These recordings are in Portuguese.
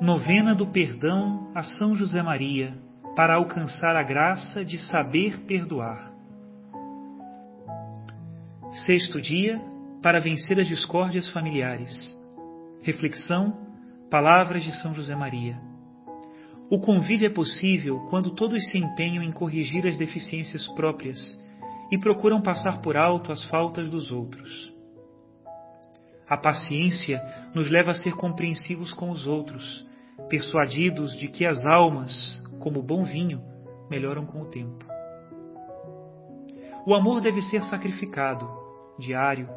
Novena do Perdão a São José Maria, para alcançar a graça de saber perdoar. Sexto dia, para vencer as discórdias familiares. Reflexão, palavras de São José Maria. O convívio é possível quando todos se empenham em corrigir as deficiências próprias e procuram passar por alto as faltas dos outros. A paciência nos leva a ser compreensivos com os outros, persuadidos de que as almas, como bom vinho, melhoram com o tempo. O amor deve ser sacrificado, diário,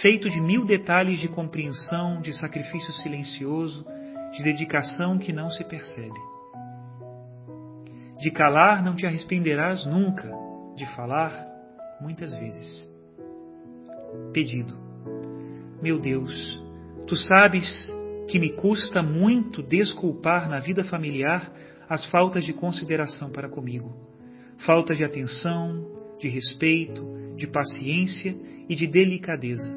feito de mil detalhes de compreensão, de sacrifício silencioso, de dedicação que não se percebe. De calar não te arrependerás nunca, de falar, muitas vezes. Pedido. Meu Deus, tu sabes que me custa muito desculpar na vida familiar as faltas de consideração para comigo, falta de atenção, de respeito, de paciência e de delicadeza.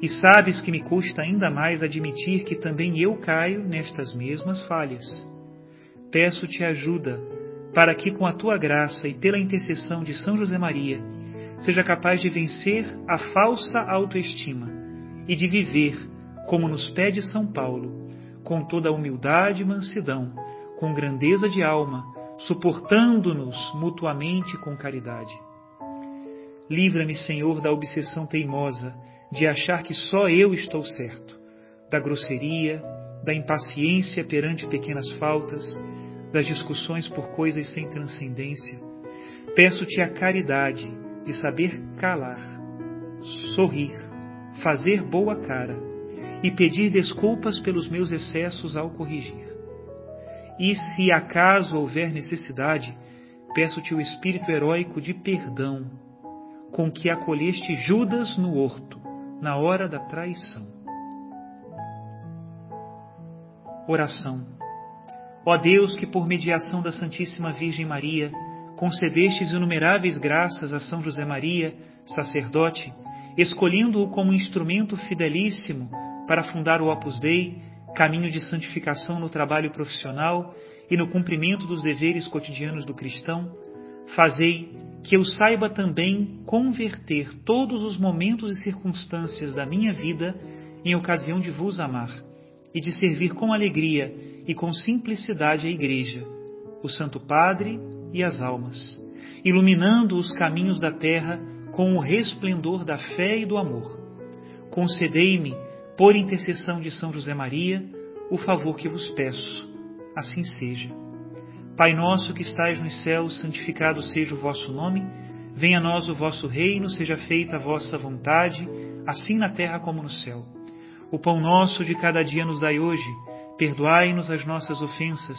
E sabes que me custa ainda mais admitir que também eu caio nestas mesmas falhas. Peço-te ajuda para que, com a tua graça e pela intercessão de São José Maria, seja capaz de vencer a falsa autoestima e de viver, como nos pede São Paulo, com toda a humildade e mansidão, com grandeza de alma, suportando-nos mutuamente com caridade. Livra-me, Senhor, da obsessão teimosa de achar que só eu estou certo, da grosseria, da impaciência perante pequenas faltas, das discussões por coisas sem transcendência. Peço-te a caridade de saber calar, sorrir, fazer boa cara e pedir desculpas pelos meus excessos ao corrigir. E se acaso houver necessidade, peço-te o espírito heróico de perdão, com que acolheste Judas no horto, na hora da traição. Oração. Ó Deus, que por mediação da Santíssima Virgem Maria, concedestes inumeráveis graças a São José Maria, sacerdote, escolhendo-o como instrumento fidelíssimo para fundar o Opus Dei, caminho de santificação no trabalho profissional e no cumprimento dos deveres cotidianos do cristão, fazei que eu saiba também converter todos os momentos e circunstâncias da minha vida em ocasião de vos amar e de servir com alegria e com simplicidade a Igreja, o Santo Padre e as almas, iluminando os caminhos da terra com o resplendor da fé e do amor. Concedei-me, por intercessão de São José Maria, o favor que vos peço. Assim seja. Pai nosso que estais nos céus, santificado seja o vosso nome. Venha a nós o vosso reino, seja feita a vossa vontade, assim na terra como no céu. O pão nosso de cada dia nos dai hoje. Perdoai-nos as nossas ofensas,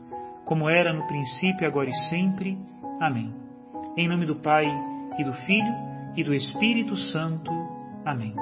como era no princípio, agora e sempre. Amém. Em nome do Pai, e do Filho e do Espírito Santo. Amém.